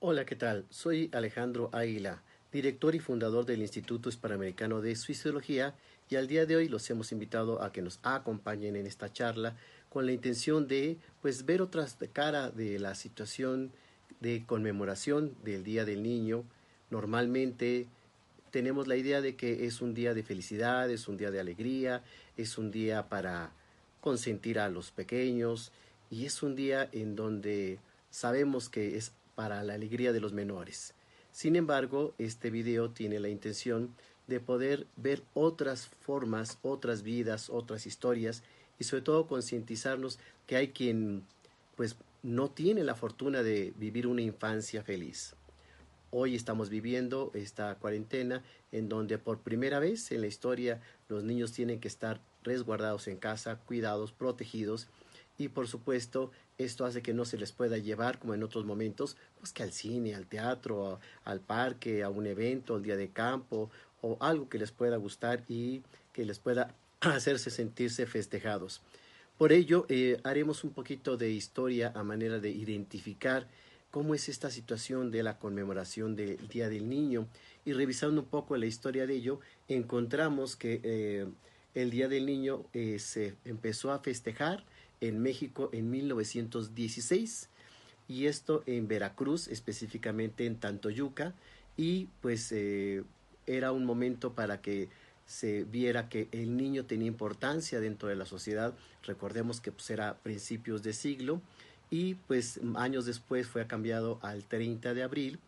Hola, ¿qué tal? Soy Alejandro Águila, director y fundador del Instituto Hispanoamericano de Suicidología y al día de hoy los hemos invitado a que nos acompañen en esta charla con la intención de pues ver otras cara de la situación de conmemoración del Día del Niño. Normalmente tenemos la idea de que es un día de felicidad, es un día de alegría, es un día para consentir a los pequeños y es un día en donde sabemos que es para la alegría de los menores. Sin embargo, este video tiene la intención de poder ver otras formas, otras vidas, otras historias y sobre todo concientizarnos que hay quien pues no tiene la fortuna de vivir una infancia feliz. Hoy estamos viviendo esta cuarentena en donde por primera vez en la historia los niños tienen que estar resguardados en casa, cuidados, protegidos y por supuesto esto hace que no se les pueda llevar como en otros momentos, pues que al cine, al teatro, al parque, a un evento, al día de campo o algo que les pueda gustar y que les pueda hacerse sentirse festejados. Por ello, eh, haremos un poquito de historia a manera de identificar cómo es esta situación de la conmemoración del Día del Niño y revisando un poco la historia de ello, encontramos que eh, el Día del Niño eh, se empezó a festejar en México en 1916 y esto en Veracruz, específicamente en Tantoyuca y pues eh, era un momento para que se viera que el niño tenía importancia dentro de la sociedad. Recordemos que pues era principios de siglo y pues años después fue cambiado al 30 de abril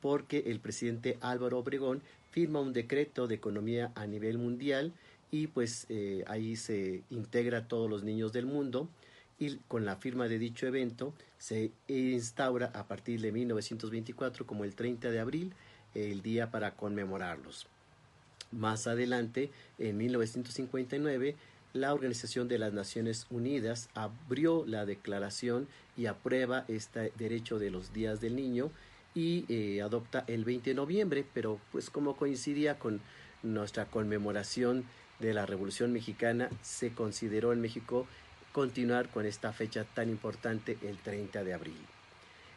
porque el presidente Álvaro Obregón firma un decreto de economía a nivel mundial y pues eh, ahí se integra a todos los niños del mundo y con la firma de dicho evento se instaura a partir de 1924 como el 30 de abril el día para conmemorarlos. Más adelante, en 1959, la Organización de las Naciones Unidas abrió la declaración y aprueba este derecho de los días del niño y eh, adopta el 20 de noviembre, pero pues como coincidía con nuestra conmemoración de la Revolución Mexicana, se consideró en México continuar con esta fecha tan importante el 30 de abril.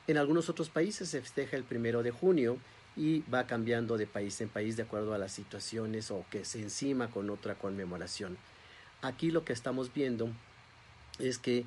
En algunos otros países se festeja el primero de junio y va cambiando de país en país de acuerdo a las situaciones o que se encima con otra conmemoración. Aquí lo que estamos viendo es que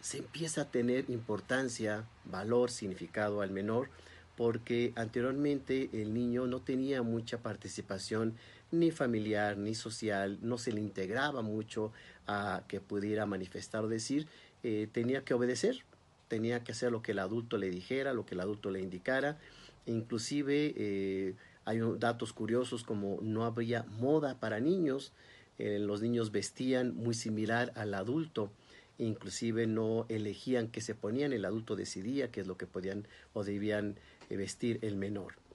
se empieza a tener importancia, valor, significado al menor, porque anteriormente el niño no tenía mucha participación ni familiar ni social, no se le integraba mucho a que pudiera manifestar o decir, eh, tenía que obedecer, tenía que hacer lo que el adulto le dijera, lo que el adulto le indicara, inclusive eh, hay datos curiosos como no habría moda para niños, eh, los niños vestían muy similar al adulto, inclusive no elegían qué se ponían, el adulto decidía qué es lo que podían o debían vestir el menor.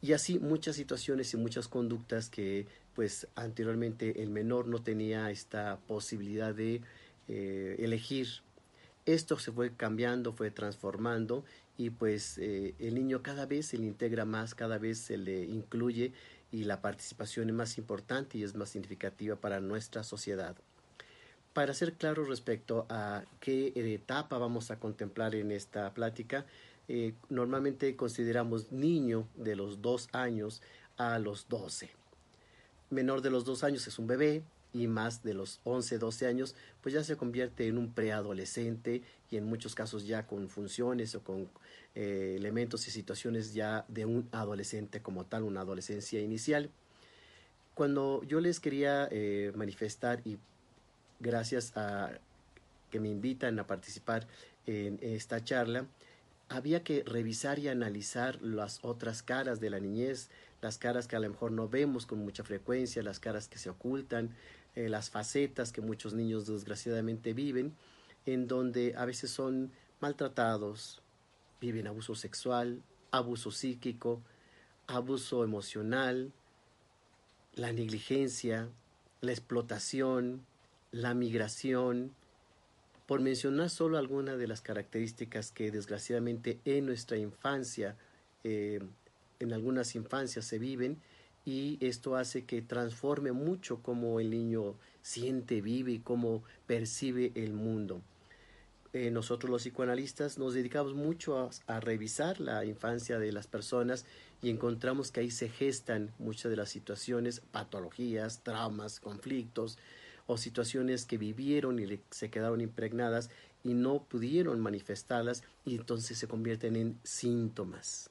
Y así muchas situaciones y muchas conductas que pues anteriormente el menor no tenía esta posibilidad de eh, elegir. Esto se fue cambiando, fue transformando y pues eh, el niño cada vez se le integra más, cada vez se le incluye y la participación es más importante y es más significativa para nuestra sociedad. Para ser claro respecto a qué etapa vamos a contemplar en esta plática, eh, normalmente consideramos niño de los dos años a los doce. Menor de los dos años es un bebé y más de los once, doce años, pues ya se convierte en un preadolescente y en muchos casos ya con funciones o con eh, elementos y situaciones ya de un adolescente como tal, una adolescencia inicial. Cuando yo les quería eh, manifestar y gracias a que me invitan a participar en esta charla, había que revisar y analizar las otras caras de la niñez, las caras que a lo mejor no vemos con mucha frecuencia, las caras que se ocultan, eh, las facetas que muchos niños desgraciadamente viven, en donde a veces son maltratados, viven abuso sexual, abuso psíquico, abuso emocional, la negligencia, la explotación, la migración, por mencionar solo algunas de las características que desgraciadamente en nuestra infancia, eh, en algunas infancias se viven y esto hace que transforme mucho cómo el niño siente, vive y cómo percibe el mundo. eh, nosotros los psicoanalistas nos dedicamos mucho a, revisar la infancia de las personas y encontramos que ahí se gestan muchas de las situaciones, patologías, traumas, conflictos o situaciones que vivieron y se quedaron impregnadas y no pudieron manifestarlas y entonces se convierten en síntomas.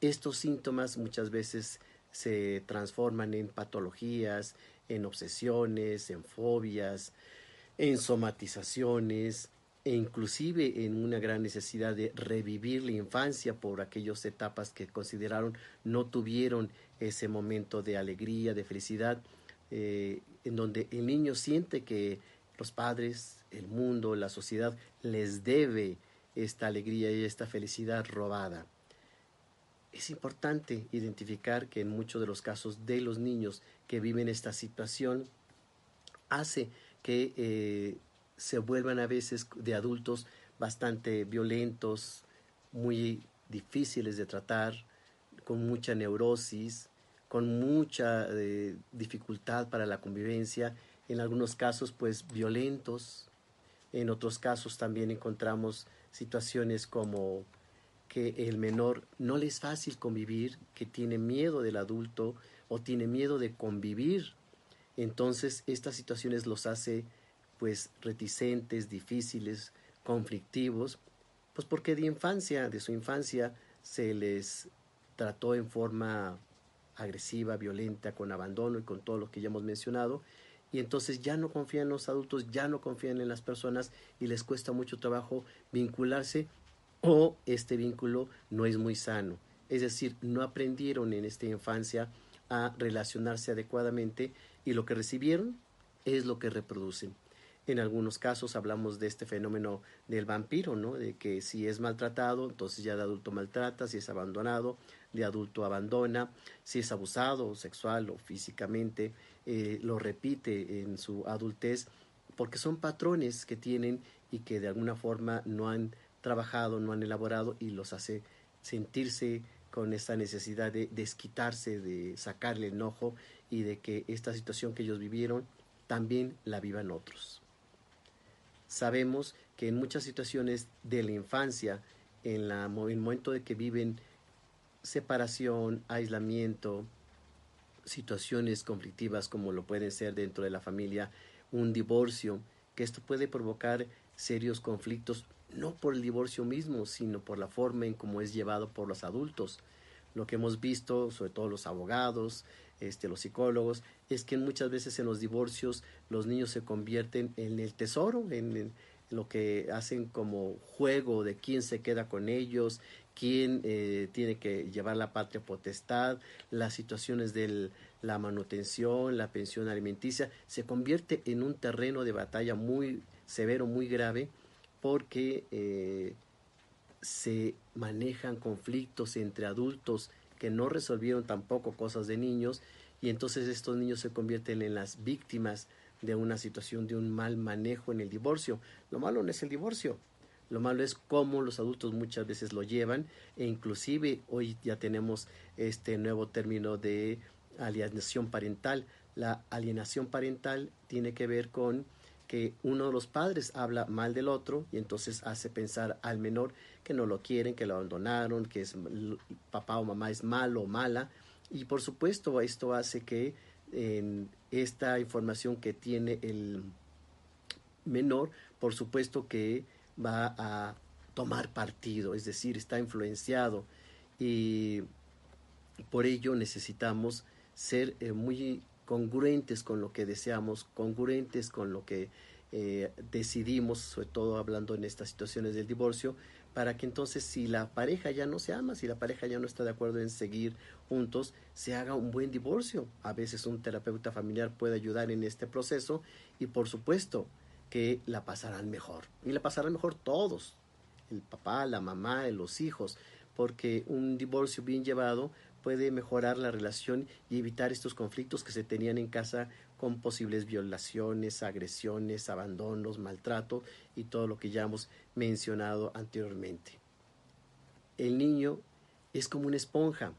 Estos síntomas muchas veces se transforman en patologías, en obsesiones, en fobias, en somatizaciones, e inclusive en una gran necesidad de revivir la infancia por aquellas etapas que consideraron no tuvieron ese momento de alegría, de felicidad, eh, en donde el niño siente que los padres, el mundo, la sociedad les debe esta alegría y esta felicidad robada. Es importante identificar que en muchos de los casos de los niños que viven esta situación hace que eh, se vuelvan a veces de adultos bastante violentos, muy difíciles de tratar, con mucha neurosis, con mucha eh, dificultad para la convivencia, en algunos casos pues violentos, en otros casos también encontramos situaciones como que el menor no le es fácil convivir, que tiene miedo del adulto o tiene miedo de convivir. Entonces estas situaciones los hace pues reticentes, difíciles, conflictivos, pues porque de infancia, de su infancia, se les trató en forma agresiva, violenta, con abandono y con todo lo que ya hemos mencionado, y entonces ya no confían en los adultos, ya no confían en las personas y les cuesta mucho trabajo vincularse o este vínculo no es muy sano. Es decir, no aprendieron en esta infancia a relacionarse adecuadamente y lo que recibieron es lo que reproducen. En algunos casos hablamos de este fenómeno del vampiro, ¿no? De que si es maltratado, entonces ya de adulto maltrata, si es abandonado, de adulto abandona, si es abusado sexual o físicamente, eh, lo repite en su adultez, porque son patrones que tienen y que de alguna forma no han trabajado, no han elaborado y los hace sentirse con esa necesidad de desquitarse, de sacarle enojo y de que esta situación que ellos vivieron también la vivan otros. Sabemos que en muchas situaciones de la infancia, en la, el momento de que viven separación, aislamiento, situaciones conflictivas como lo pueden ser dentro de la familia, un divorcio, que esto puede provocar serios conflictos, no por el divorcio mismo, sino por la forma en cómo es llevado por los adultos. Lo que hemos visto, sobre todo los abogados, este, los psicólogos, es que muchas veces en los divorcios los niños se convierten en el tesoro, en, lo que hacen como juego de quién se queda con ellos, quién eh, tiene que llevar la patria potestad, las situaciones de la manutención, la pensión alimenticia, se convierte en un terreno de batalla muy severo, muy grave, porque eh, se manejan conflictos entre adultos que no resolvieron tampoco cosas de niños y entonces estos niños se convierten en las víctimas de una situación de un mal manejo en el divorcio. Lo malo no es el divorcio, lo malo es cómo los adultos muchas veces lo llevan e inclusive hoy ya tenemos este nuevo término de alienación parental. La alienación parental tiene que ver con que uno de los padres habla mal del otro y entonces hace pensar al menor que no lo quieren, que lo abandonaron, que es papá o mamá es malo o mala. Y por supuesto esto hace que en esta información que tiene el menor, por supuesto que va a tomar partido, es decir, está influenciado y por ello necesitamos ser eh, muy congruentes con lo que deseamos, congruentes con lo que eh, decidimos, sobre todo hablando en estas situaciones del divorcio, para que entonces si la pareja ya no se ama, si la pareja ya no está de acuerdo en seguir juntos, se haga un buen divorcio. A veces un terapeuta familiar puede ayudar en este proceso y por supuesto que la pasarán mejor. Y la pasarán mejor todos, el papá, la mamá, los hijos, porque un divorcio bien llevado puede mejorar la relación y evitar estos conflictos que se tenían en casa con posibles violaciones, agresiones, abandonos, maltrato y todo lo que ya hemos mencionado anteriormente. El niño es como una esponja.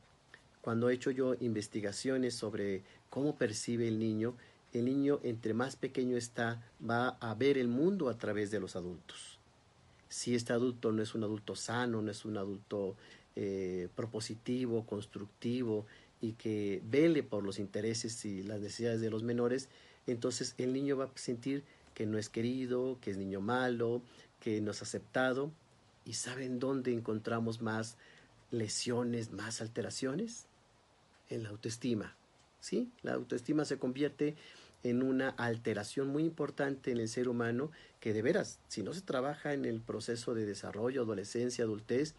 Cuando he hecho yo investigaciones sobre cómo percibe el niño, el niño entre más pequeño está va a ver el mundo a través de los adultos. si este adulto no es un adulto sano, no es un adulto eh, propositivo, constructivo y que vele por los intereses y las necesidades de los menores, entonces el niño va a sentir que no es querido, que es niño malo, que no es aceptado. ¿Y saben dónde encontramos más lesiones, más alteraciones? En la autoestima. ¿Sí? La autoestima se convierte en una alteración muy importante en el ser humano que de veras, si no se trabaja en el proceso de desarrollo, adolescencia, adultez,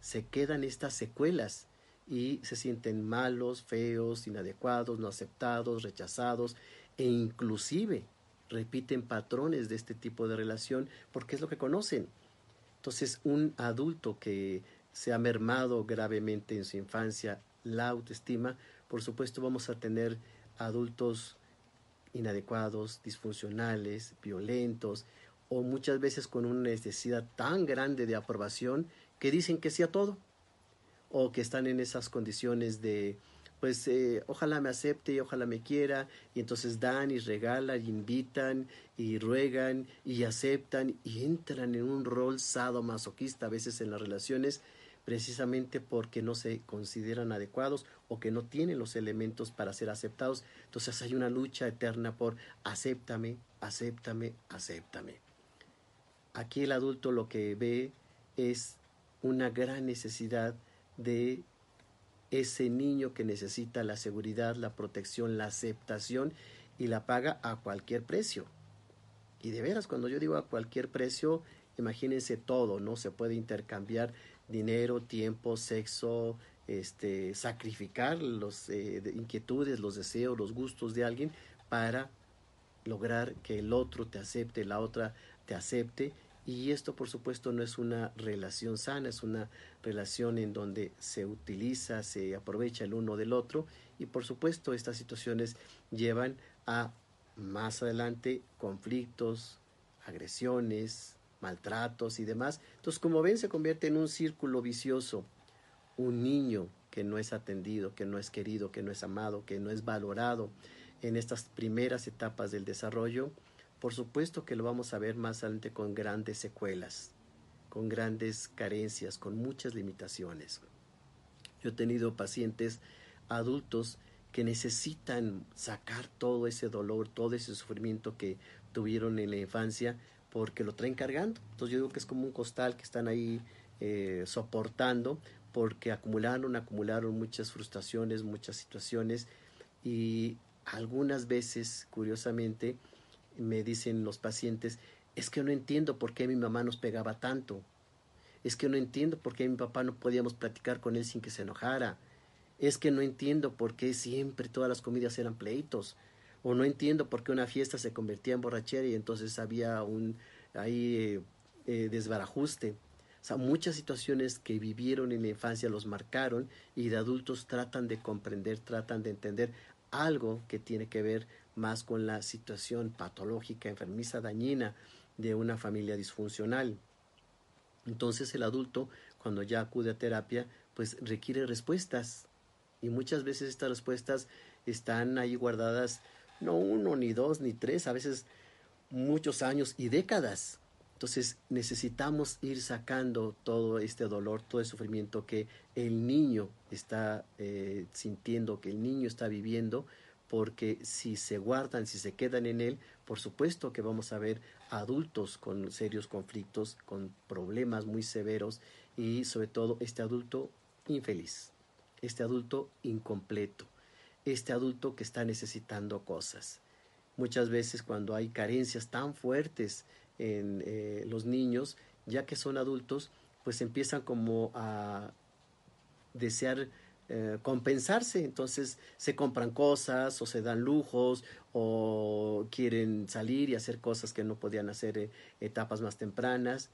se quedan estas secuelas y se sienten malos, feos, inadecuados, no aceptados, rechazados e inclusive repiten patrones de este tipo de relación porque es lo que conocen. Entonces, un adulto que se ha mermado gravemente en su infancia la autoestima, por supuesto vamos a tener adultos inadecuados, disfuncionales, violentos o muchas veces con una necesidad tan grande de aprobación que dicen que sí a todo o que están en esas condiciones de pues eh, ojalá me acepte y ojalá me quiera, y entonces dan y regalan y invitan y ruegan y aceptan y entran en un rol sadomasoquista a veces en las relaciones precisamente porque no se consideran adecuados o que no tienen los elementos para ser aceptados. Entonces hay una lucha eterna por acéptame, acéptame, acéptame. Aquí el adulto lo que ve es una gran necesidad de ese niño que necesita la seguridad, la protección, la aceptación y la paga a cualquier precio. Y de veras, cuando yo digo a cualquier precio, imagínense todo, ¿no? Se puede intercambiar dinero, tiempo, sexo, este, sacrificar las eh, inquietudes, los deseos, los gustos de alguien para lograr que el otro te acepte, la otra te acepte. Y esto, por supuesto, no es una relación sana, es una relación en donde se utiliza, se aprovecha el uno del otro. Y, por supuesto, estas situaciones llevan a más adelante conflictos, agresiones, maltratos y demás. Entonces, como ven, se convierte en un círculo vicioso. Un niño que no es atendido, que no es querido, que no es amado, que no es valorado en estas primeras etapas del desarrollo, por supuesto que lo vamos a ver más adelante con grandes secuelas, con grandes carencias, con muchas limitaciones. Yo he tenido pacientes adultos que necesitan sacar todo ese dolor, todo ese sufrimiento que tuvieron en la infancia porque lo traen cargando. Entonces yo digo que es como un costal que están ahí eh, soportando porque acumularon, acumularon muchas frustraciones, muchas situaciones y algunas veces, curiosamente, me dicen los pacientes, es que no entiendo por qué mi mamá nos pegaba tanto. Es que no entiendo por qué mi papá no podíamos platicar con él sin que se enojara. Es que no entiendo por qué siempre todas las comidas eran pleitos. O no entiendo por qué una fiesta se convertía en borrachera y entonces había un ahí eh, eh, desbarajuste. O sea, muchas situaciones que vivieron en la infancia los marcaron y de adultos tratan de comprender, tratan de entender algo que tiene que ver más con la situación patológica, enfermiza, dañina de una familia disfuncional. Entonces el adulto, cuando ya acude a terapia, pues requiere respuestas. Y muchas veces estas respuestas están ahí guardadas no uno, ni dos, ni tres, a veces muchos años y décadas. Entonces necesitamos ir sacando todo este dolor, todo el sufrimiento que el niño está eh, sintiendo, que el niño está viviendo, porque si se guardan, si se quedan en él, por supuesto que vamos a ver adultos con serios conflictos, con problemas muy severos y sobre todo este adulto infeliz, este adulto incompleto, este adulto que está necesitando cosas. Muchas veces cuando hay carencias tan fuertes en eh, los niños, ya que son adultos, pues empiezan como a desear eh, compensarse, entonces se compran cosas o se dan lujos o quieren salir y hacer cosas que no podían hacer en etapas más tempranas,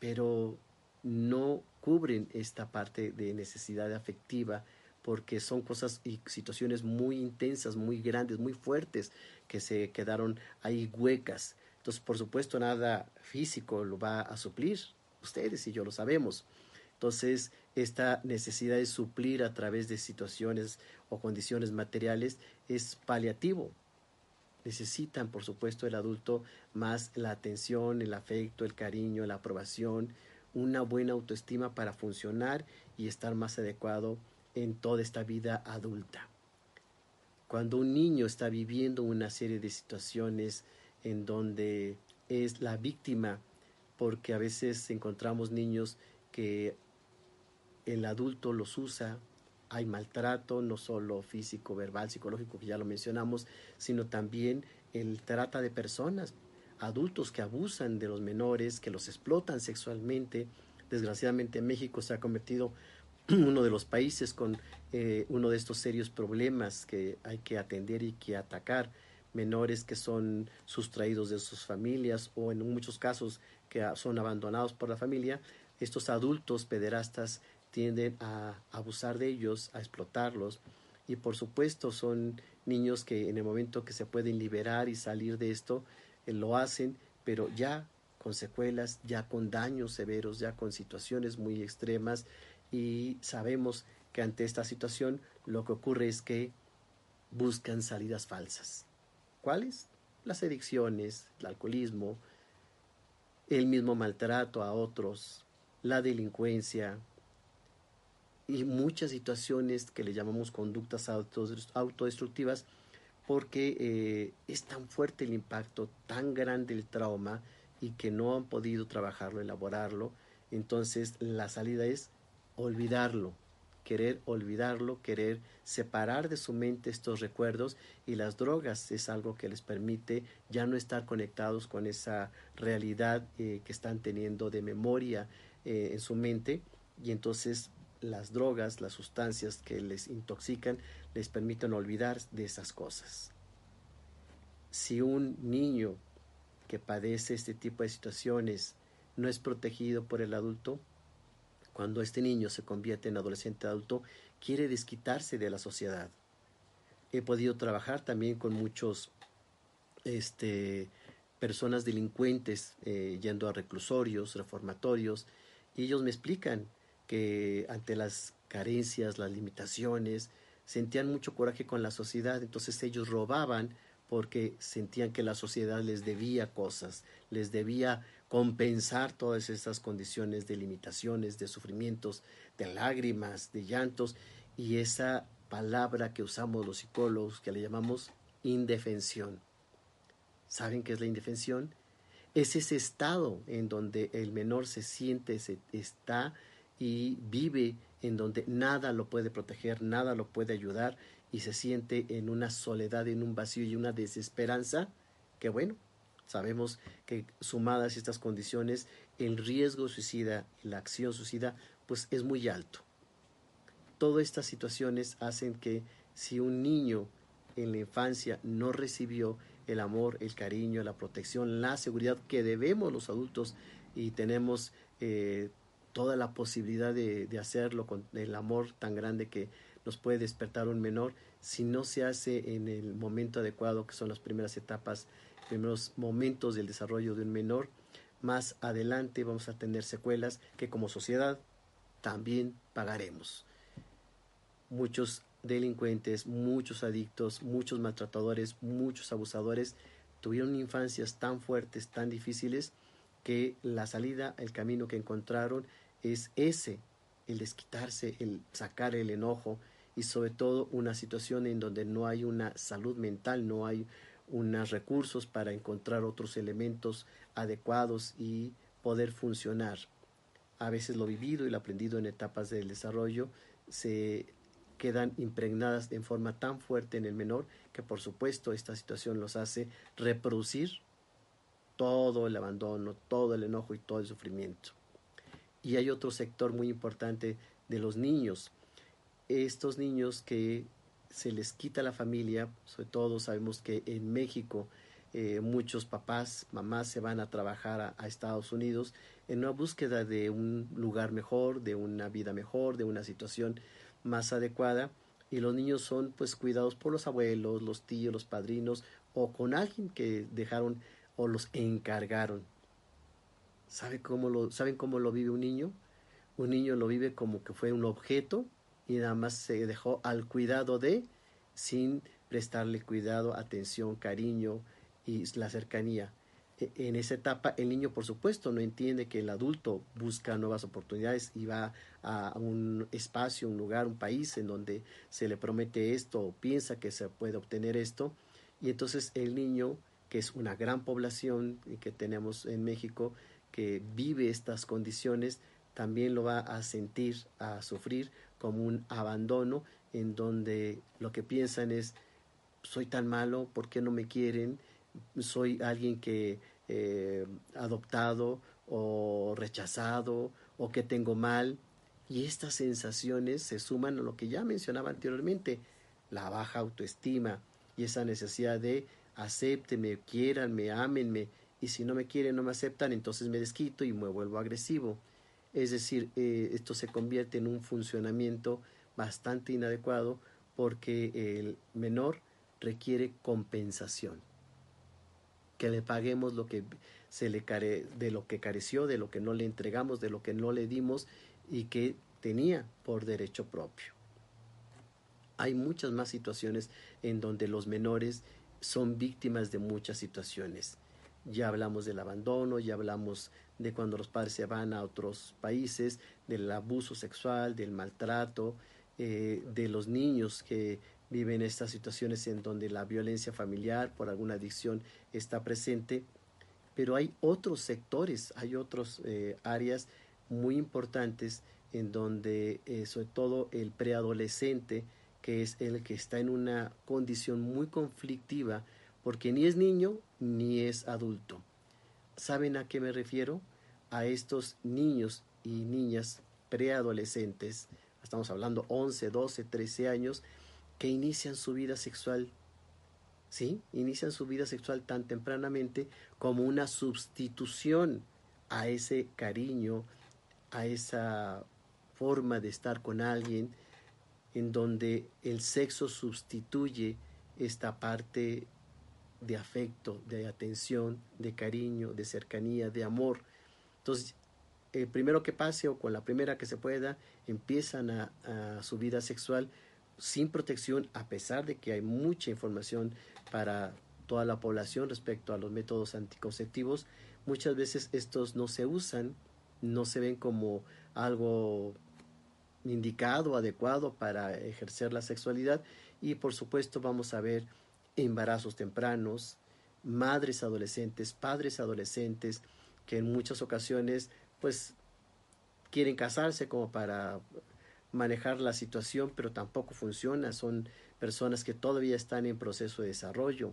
pero no cubren esta parte de necesidad afectiva porque son cosas y situaciones muy intensas, muy grandes, muy fuertes que se quedaron ahí huecas. Entonces, por supuesto, nada físico lo va a suplir. Ustedes y yo lo sabemos. Entonces, esta necesidad de suplir a través de situaciones o condiciones materiales es paliativo. necesitan, por supuesto, el adulto más la atención, el afecto, el cariño, la aprobación, una buena autoestima para funcionar y estar más adecuado en toda esta vida adulta. Cuando un niño está viviendo una serie de situaciones en donde es la víctima, porque a veces encontramos niños que el adulto los usa, hay maltrato, no solo físico, verbal, psicológico, que ya lo mencionamos, sino también el trata de personas, adultos que abusan de los menores, que los explotan sexualmente. Desgraciadamente México se ha convertido uno de los países con eh, uno de estos serios problemas que hay que atender y que atacar menores que son sustraídos de sus familias o en muchos casos que son abandonados por la familia, estos adultos pederastas tienden a abusar de ellos, a explotarlos y por supuesto son niños que en el momento que se pueden liberar y salir de esto, eh, lo hacen, pero ya con secuelas, ya con daños severos, ya con situaciones muy extremas y sabemos que ante esta situación lo que ocurre es que buscan salidas falsas. ¿Cuáles? Las adicciones, el alcoholismo, el mismo maltrato a otros, la delincuencia y muchas situaciones que le llamamos conductas autodestructivas porque eh, es tan fuerte el impacto, tan grande el trauma y que no han podido trabajarlo, elaborarlo. Entonces la salida es olvidarlo, querer olvidarlo, querer separar de su mente estos recuerdos y las drogas es algo que les permite ya no estar conectados con esa realidad eh, que están teniendo de memoria eh, en su mente y entonces las drogas, las sustancias que les intoxican les permiten olvidar de esas cosas. Si un niño que padece este tipo de situaciones no es protegido por el adulto, cuando este niño se convierte en adolescente adulto, quiere desquitarse de la sociedad. He podido trabajar también con muchos este, personas delincuentes eh, yendo a reclusorios, reformatorios, y ellos me explican que ante las carencias, las limitaciones, sentían mucho coraje con la sociedad, entonces ellos robaban porque sentían que la sociedad les debía cosas, les debía compensar todas estas condiciones de limitaciones, de sufrimientos, de lágrimas, de llantos y esa palabra que usamos los psicólogos que le llamamos indefensión. ¿Saben qué es la indefensión? Es ese estado en donde el menor se siente, se está y vive en donde nada lo puede proteger, nada lo puede ayudar y se siente en una soledad, en un vacío y una desesperanza que bueno, Sabemos que sumadas estas condiciones, el riesgo suicida, la acción suicida, pues es muy alto. Todas estas situaciones hacen que si un niño en la infancia no recibió el amor, el cariño, la protección, la seguridad que debemos los adultos y tenemos eh, toda la posibilidad de, de, hacerlo con el amor tan grande que nos puede despertar un menor, si no se hace en el momento adecuado, que son las primeras etapas primeros momentos del desarrollo de un menor, más adelante vamos a tener secuelas que como sociedad también pagaremos. Muchos delincuentes, muchos adictos, muchos maltratadores, muchos abusadores tuvieron infancias tan fuertes, tan difíciles, que la salida, el camino que encontraron es ese, el desquitarse, el sacar el enojo y sobre todo una situación en donde no hay una salud mental, no hay unos recursos para encontrar otros elementos adecuados y poder funcionar. A veces lo vivido y lo aprendido en etapas del desarrollo se quedan impregnadas en forma tan fuerte en el menor que por supuesto esta situación los hace reproducir todo el abandono, todo el enojo y todo el sufrimiento. Y hay otro sector muy importante de los niños. Estos niños que se les quita la familia, sobre todo sabemos que en México eh, muchos papás, mamás se van a trabajar a, Estados Unidos en una búsqueda de un lugar mejor, de una vida mejor, de una situación más adecuada y los niños son pues cuidados por los abuelos, los tíos, los padrinos o con alguien que dejaron o los encargaron. ¿Sabe cómo lo, ¿Saben cómo lo vive un niño? Un niño lo vive como que fue un objeto y nada más se dejó al cuidado de sin prestarle cuidado, atención, cariño y la cercanía. E, en esa etapa el niño por supuesto no entiende que el adulto busca nuevas oportunidades y va a un espacio, un lugar, un país en donde se le promete esto o piensa que se puede obtener esto y entonces el niño que es una gran población que tenemos en México que vive estas condiciones también lo va a sentir, a sufrir como un abandono en donde lo que piensan es soy tan malo, ¿por qué no me quieren? Soy alguien que eh, adoptado o rechazado o que tengo mal. Y estas sensaciones se suman a lo que ya mencionaba anteriormente, la baja autoestima y esa necesidad de acéptenme, quieranme, ámenme, y si no me quieren, no me aceptan, entonces me desquito y me vuelvo agresivo. Es decir, eh, esto se convierte en un funcionamiento bastante inadecuado porque el menor requiere compensación. Que le paguemos lo que se le care, de lo que careció, de lo que no le entregamos, de lo que no le dimos y que tenía por derecho propio. Hay muchas más situaciones en donde los menores son víctimas de muchas situaciones. Ya hablamos del abandono, ya hablamos de cuando los padres se van a otros países, del abuso sexual, del maltrato, eh, de los niños que viven estas situaciones en donde la violencia familiar por alguna adicción está presente, pero hay otros sectores, hay otras eh, áreas muy importantes en donde eh, sobre todo el preadolescente, que es el que está en una condición muy conflictiva, porque ni es niño ni es adulto. ¿Saben a qué me refiero? A estos niños y niñas preadolescentes, estamos hablando 11, 12, 13 años, que inician su vida sexual, ¿sí? Inician su vida sexual tan tempranamente como una sustitución a ese cariño, a esa forma de estar con alguien, en donde el sexo sustituye esta parte de afecto, de atención, de cariño, de cercanía, de amor. Entonces, el primero que pase o con la primera que se pueda, empiezan a, su vida sexual sin protección, a pesar de que hay mucha información para toda la población respecto a los métodos anticonceptivos, muchas veces estos no se usan, no se ven como algo indicado, adecuado para ejercer la sexualidad y por supuesto vamos a ver embarazos tempranos, madres adolescentes, padres adolescentes que en muchas ocasiones pues quieren casarse como para manejar la situación, pero tampoco funciona. Son personas que todavía están en proceso de desarrollo.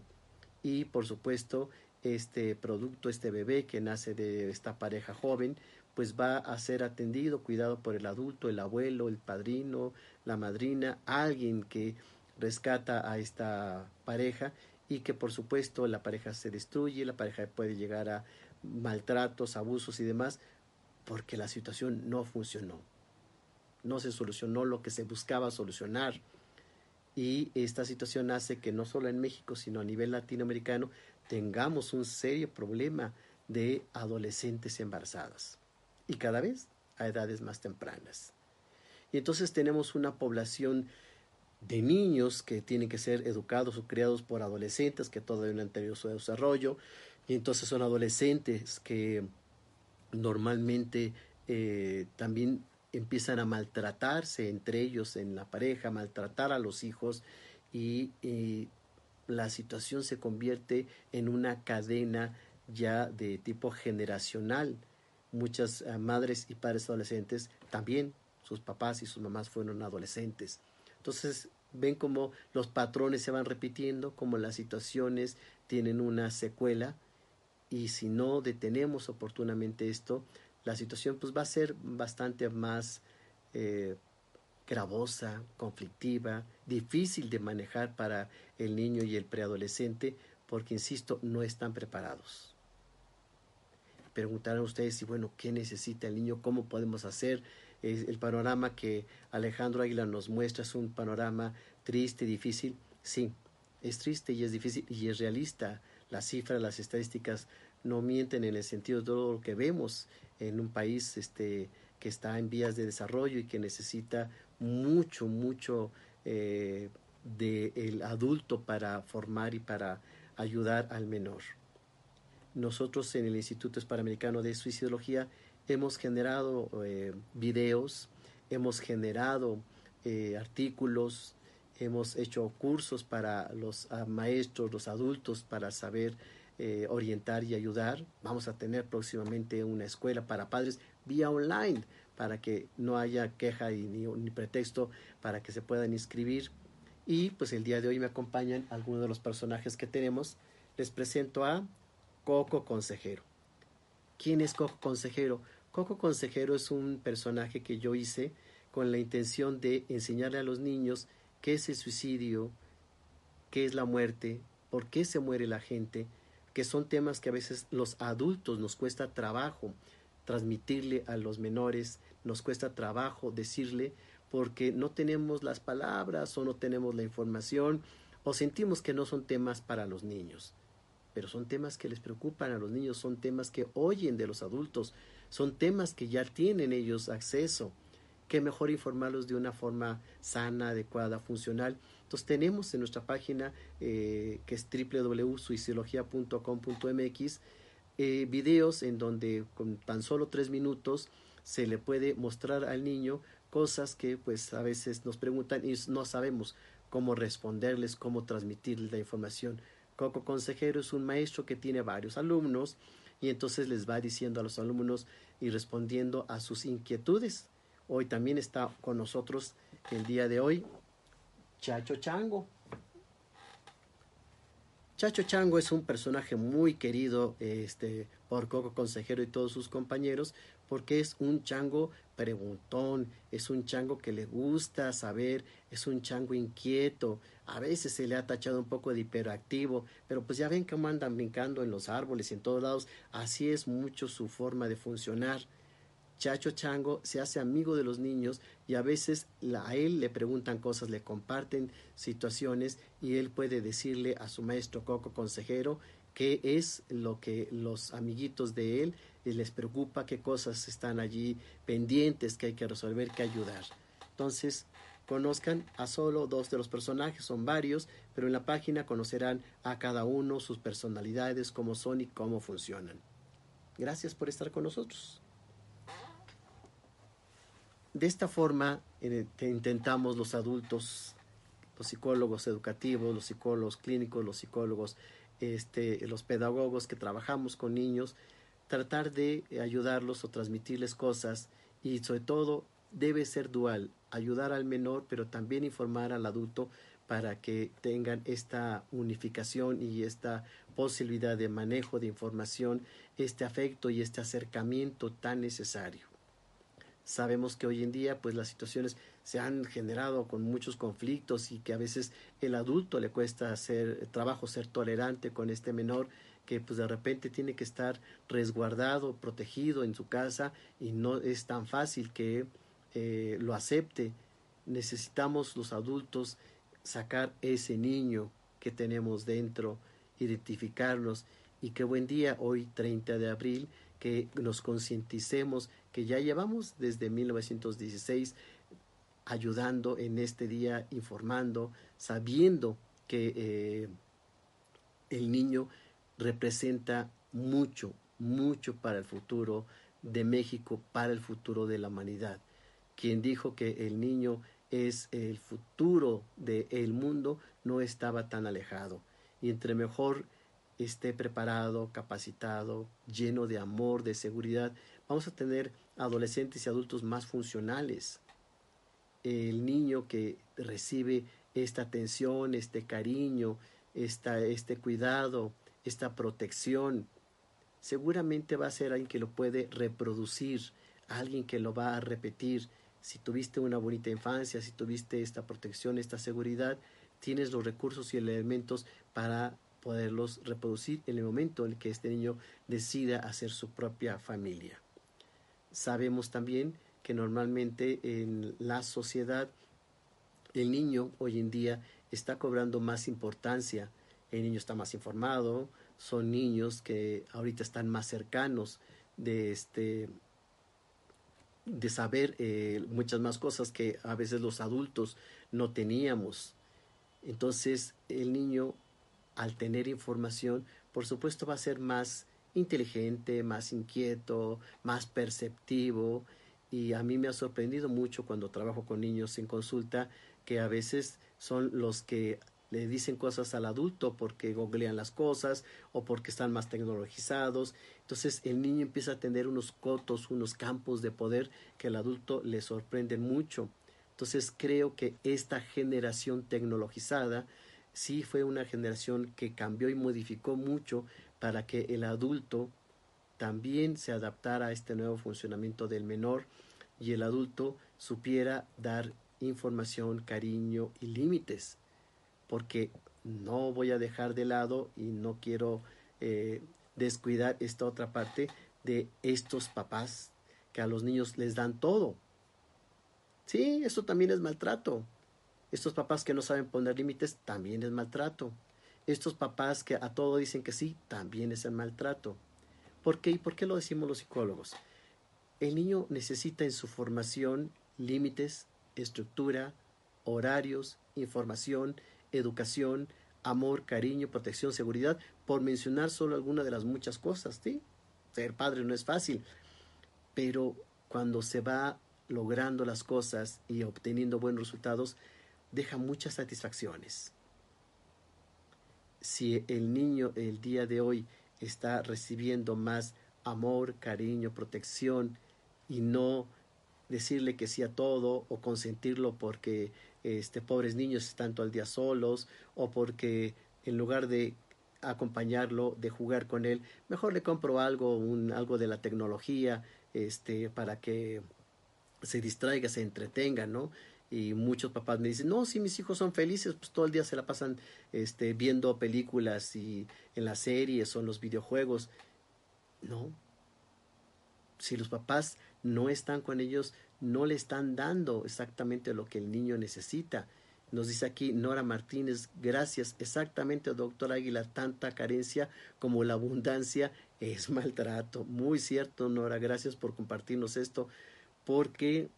Y por supuesto, este producto, este bebé que nace de esta pareja joven, pues va a ser atendido, cuidado por el adulto, el abuelo, el padrino, la madrina, alguien que rescata a esta pareja y que por supuesto la pareja se destruye, la pareja puede llegar a maltratos, abusos y demás, porque la situación no funcionó no se solucionó lo que se buscaba solucionar. Y esta situación hace que no solo en México, sino a nivel latinoamericano, tengamos un serio problema de adolescentes embarazadas. Y cada vez a edades más tempranas. Y entonces tenemos una población de niños que tienen que ser educados o criados por adolescentes que todavía no han tenido su desarrollo. Y entonces son adolescentes que normalmente eh, también empiezan a maltratarse entre ellos en la pareja, maltratar a los hijos y, la situación se convierte en una cadena ya de tipo generacional. Muchas eh, madres y padres adolescentes también, sus papás y sus mamás fueron adolescentes. Entonces ven cómo los patrones se van repitiendo, cómo las situaciones tienen una secuela y si no detenemos oportunamente esto, la situación pues va a ser bastante más eh, gravosa, conflictiva, difícil de manejar para el niño y el preadolescente porque, insisto, no están preparados. Preguntarán ustedes si, bueno, ¿qué necesita el niño? ¿Cómo podemos hacer? El panorama que Alejandro Águila nos muestra es un panorama triste, difícil. Sí, es triste y es difícil y es realista. Las cifras, las estadísticas no mienten en el sentido de todo lo que vemos en un país este, que está en vías de desarrollo y que necesita mucho, mucho eh, del adulto para formar y para ayudar al menor. Nosotros en el Instituto Hispanoamericano de Suicidología hemos generado eh, videos, hemos generado eh, artículos, hemos hecho cursos para los ah, maestros, los adultos, para saber eh, orientar y ayudar. Vamos a tener próximamente una escuela para padres vía online para que no haya queja ni, ni, pretexto para que se puedan inscribir. Y pues el día de hoy me acompañan algunos de los personajes que tenemos. Les presento a Coco Consejero. ¿Quién es Coco Consejero? Coco Consejero es un personaje que yo hice con la intención de enseñarle a los niños qué es el suicidio, qué es la muerte, por qué se muere la gente, que son temas que a veces los adultos nos cuesta trabajo transmitirle a los menores, nos cuesta trabajo decirle porque no tenemos las palabras o no tenemos la información o sentimos que no son temas para los niños. Pero son temas que les preocupan a los niños, son temas que oyen de los adultos, son temas que ya tienen ellos acceso qué mejor informarlos de una forma sana, adecuada, funcional. Entonces tenemos en nuestra página eh, que es www.suicidología.com.mx eh, videos en donde con tan solo tres minutos se le puede mostrar al niño cosas que pues a veces nos preguntan y no sabemos cómo responderles, cómo transmitirles la información. Coco Consejero es un maestro que tiene varios alumnos y entonces les va diciendo a los alumnos y respondiendo a sus inquietudes Hoy también está con nosotros el día de hoy Chacho Chango. Chacho Chango es un personaje muy querido este, por Coco Consejero y todos sus compañeros porque es un chango preguntón, es un chango que le gusta saber, es un chango inquieto, a veces se le ha tachado un poco de hiperactivo, pero pues ya ven cómo andan brincando en los árboles y en todos lados, así es mucho su forma de funcionar. Chacho Chango se hace amigo de los niños y a veces a él le preguntan cosas, le comparten situaciones y él puede decirle a su maestro Coco consejero qué es lo que los amiguitos de él les preocupa, qué cosas están allí pendientes que hay que resolver, que ayudar. Entonces, conozcan a solo dos de los personajes, son varios, pero en la página conocerán a cada uno, sus personalidades, cómo son y cómo funcionan. Gracias por estar con nosotros. De esta forma intentamos los adultos, los psicólogos educativos, los psicólogos clínicos, los psicólogos, este, los pedagogos que trabajamos con niños, tratar de ayudarlos o transmitirles cosas y sobre todo debe ser dual, ayudar al menor pero también informar al adulto para que tengan esta unificación y esta posibilidad de manejo de información, este afecto y este acercamiento tan necesario. Sabemos que hoy en día pues las situaciones se han generado con muchos conflictos y que a veces el adulto le cuesta hacer trabajo ser tolerante con este menor que pues de repente tiene que estar resguardado, protegido en su casa y no es tan fácil que eh, lo acepte. Necesitamos los adultos sacar ese niño que tenemos dentro, identificarlos y qué buen día hoy 30 de abril que nos concienticemos que ya llevamos desde 1916 ayudando en este día, informando, sabiendo que eh, el niño representa mucho, mucho para el futuro de México, para el futuro de la humanidad. Quien dijo que el niño es el futuro del mundo no estaba tan alejado. Y entre mejor esté preparado, capacitado, lleno de amor, de seguridad, vamos a tener adolescentes y adultos más funcionales. El niño que recibe esta atención, este cariño, esta, este cuidado, esta protección, seguramente va a ser alguien que lo puede reproducir, alguien que lo va a repetir. Si tuviste una bonita infancia, si tuviste esta protección, esta seguridad, tienes los recursos y elementos para poderlos reproducir en el momento en que este niño decida hacer su propia familia. Sabemos también que normalmente en la sociedad el niño hoy en día está cobrando más importancia, el niño está más informado, son niños que ahorita están más cercanos de este de saber eh, muchas más cosas que a veces los adultos no teníamos Entonces el niño, al tener información, por supuesto va a ser más inteligente, más inquieto, más perceptivo. Y a mí me ha sorprendido mucho cuando trabajo con niños en consulta que a veces son los que le dicen cosas al adulto porque googlean las cosas o porque están más tecnologizados. Entonces el niño empieza a tener unos cotos, unos campos de poder que al adulto le sorprenden mucho. Entonces creo que esta generación tecnologizada sí fue una generación que cambió y modificó mucho para que el adulto también se adaptara a este nuevo funcionamiento del menor y el adulto supiera dar información, cariño y límites porque no voy a dejar de lado y no quiero eh, descuidar esta otra parte de estos papás que a los niños les dan todo. Sí, eso también es maltrato. Estos papás que no saben poner límites también es maltrato. Estos papás que a todo dicen que sí, también es el maltrato. ¿Por qué? ¿Y por qué lo decimos los psicólogos? El niño necesita en su formación límites, estructura, horarios, información, educación, amor, cariño, protección, seguridad, por mencionar solo alguna de las muchas cosas, ¿sí? Ser padre no es fácil, pero cuando se va logrando las cosas y obteniendo buenos resultados, deja muchas satisfacciones. Si el niño el día de hoy está recibiendo más amor, cariño, protección y no decirle que sí a todo o consentirlo porque este, pobres niños están todo el día solos o porque en lugar de acompañarlo, de jugar con él, mejor le compro algo, un, algo de la tecnología, este, para que se distraiga, se entretenga, ¿no? Y muchos papás me dicen, no, si mis hijos son felices, pues todo el día se la pasan este, viendo películas y en las series o en los videojuegos. No. Si los papás no están con ellos, no le están dando exactamente lo que el niño necesita. Nos dice aquí Nora Martínez, gracias, exactamente, doctor Águila, tanta carencia como la abundancia es maltrato. Muy cierto, Nora, gracias por compartirnos esto, porque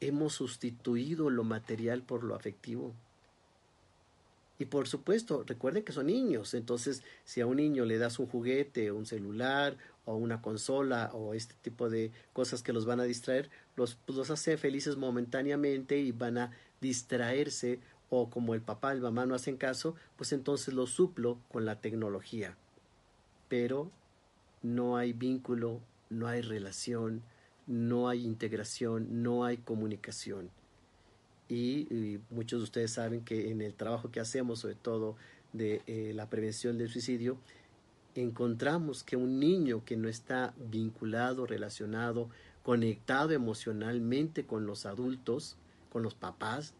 hemos sustituido lo material por lo afectivo. Y por supuesto, recuerden que son niños, entonces si a un niño le das un juguete, un celular o una consola o este tipo de cosas que los van a distraer, los, pues, los hace felices momentáneamente y van a distraerse o como el papá el mamá no hacen caso, pues entonces los suplo con la tecnología. Pero no hay vínculo, no hay relación, no hay integración, no hay comunicación y, muchos de ustedes saben que en el trabajo que hacemos, sobre todo de eh, la prevención del suicidio, encontramos que un niño que no está vinculado, relacionado, conectado emocionalmente con los adultos, con los papás,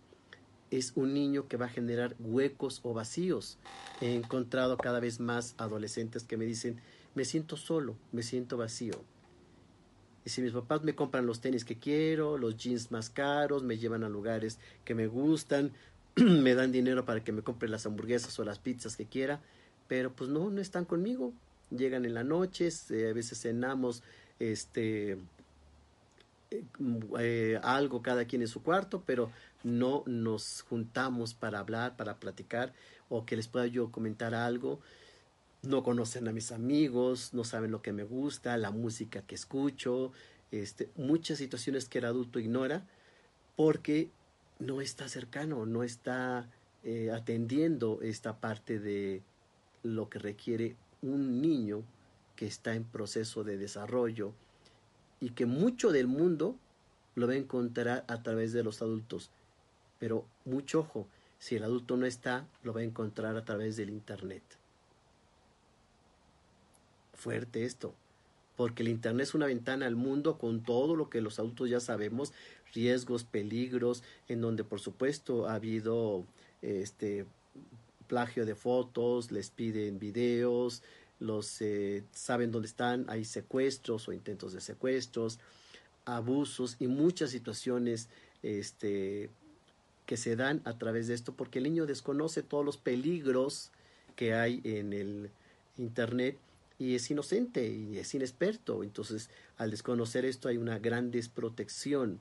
es un niño que va a generar huecos o vacíos. He encontrado cada vez más adolescentes que me dicen, me siento solo, me siento vacío. Y si mis papás me compran los tenis que quiero, los jeans más caros, me llevan a lugares que me gustan, me dan dinero para que me compre las hamburguesas o las pizzas que quiera, pero pues no, no están conmigo. Llegan en la noche, a veces cenamos este eh, eh, algo cada quien en su cuarto, pero no nos juntamos para hablar, para platicar o que les pueda yo comentar algo no conocen a mis amigos, no saben lo que me gusta, la música que escucho, este, muchas situaciones que el adulto ignora porque no está cercano, no está eh, atendiendo esta parte de lo que requiere un niño que está en proceso de desarrollo y que mucho del mundo lo va a encontrar a través de los adultos. Pero mucho ojo, si el adulto no está, lo va a encontrar a través del Internet fuerte esto, porque el Internet es una ventana al mundo con todo lo que los adultos ya sabemos, riesgos, peligros, en donde por supuesto ha habido este plagio de fotos, les piden videos, los eh, saben dónde están, hay secuestros o intentos de secuestros, abusos y muchas situaciones este, que se dan a través de esto, porque el niño desconoce todos los peligros que hay en el Internet y es inocente y es inexperto. Entonces, al desconocer esto hay una gran desprotección.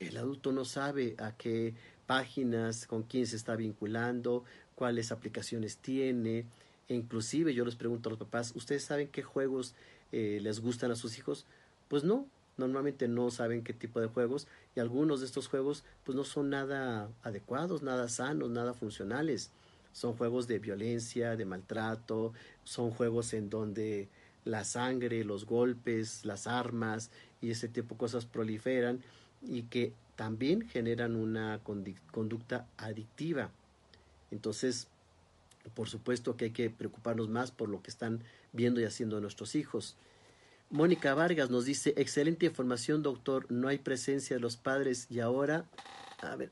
El adulto no sabe a qué páginas, con quién se está vinculando, cuáles aplicaciones tiene. E inclusive yo les pregunto a los papás, ¿ustedes saben qué juegos eh, les gustan a sus hijos? Pues no, normalmente no saben qué tipo de juegos y algunos de estos juegos pues no son nada adecuados, nada sanos, nada funcionales. Son juegos de violencia, de maltrato, son juegos en donde la sangre, los golpes, las armas y ese tipo de cosas proliferan y que también generan una conducta adictiva. Entonces, por supuesto que hay que preocuparnos más por lo que están viendo y haciendo nuestros hijos. Mónica Vargas nos dice, excelente información, doctor, no hay presencia de los padres y ahora, a ver,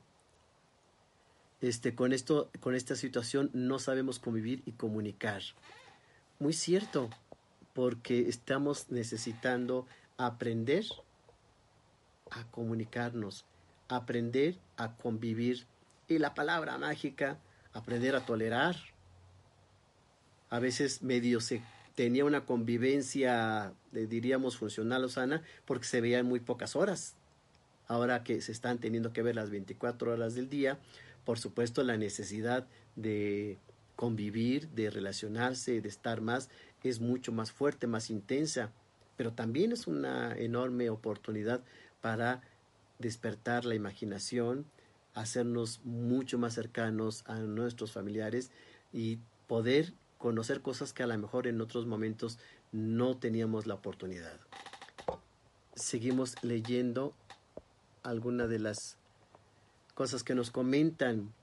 este, con esto, con esta situación no sabemos convivir y comunicar. Muy cierto, porque estamos necesitando aprender a comunicarnos, aprender a convivir y la palabra mágica, aprender a tolerar. A veces medio se tenía una convivencia, diríamos, funcional o sana, porque se veían muy pocas horas. Ahora que se están teniendo que ver las 24 horas del día, por supuesto la necesidad de convivir, de relacionarse, de estar más, es mucho más fuerte, más intensa, pero también es una enorme oportunidad para despertar la imaginación, hacernos mucho más cercanos a nuestros familiares y poder conocer cosas que a lo mejor en otros momentos no teníamos la oportunidad. Seguimos leyendo algunas de las cosas que nos comentan.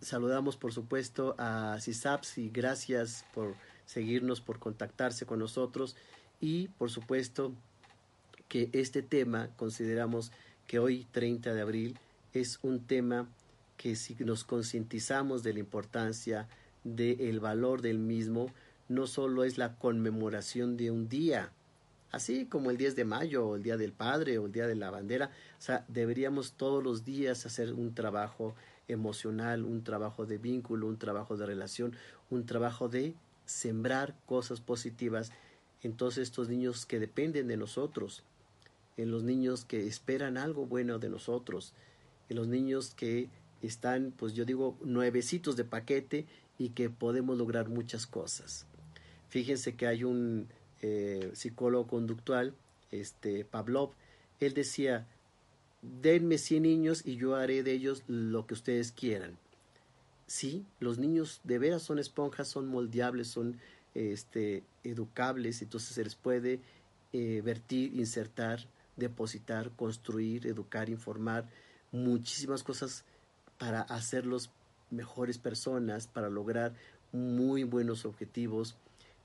Saludamos por supuesto a CISAPS y gracias por seguirnos, por contactarse con nosotros y por supuesto que este tema consideramos que hoy 30 de abril es un tema que si nos concientizamos de la importancia del valor del mismo, no solo es la conmemoración de un día, así como el 10 de mayo o el Día del Padre o el Día de la Bandera, o sea, deberíamos todos los días hacer un trabajo emocional, un trabajo de vínculo, un trabajo de relación, un trabajo de sembrar cosas positivas en todos estos niños que dependen de nosotros, en los niños que esperan algo bueno de nosotros, en los niños que están, pues yo digo, nuevecitos de paquete y que podemos lograr muchas cosas. Fíjense que hay un eh, psicólogo conductual, este Pavlov, él decía, denme 100 niños y yo haré de ellos lo que ustedes quieran. Sí, los niños de veras son esponjas, son moldeables, son este, educables, entonces se les puede eh, vertir, insertar, depositar, construir, educar, informar, muchísimas cosas para hacerlos mejores personas, para lograr muy buenos objetivos,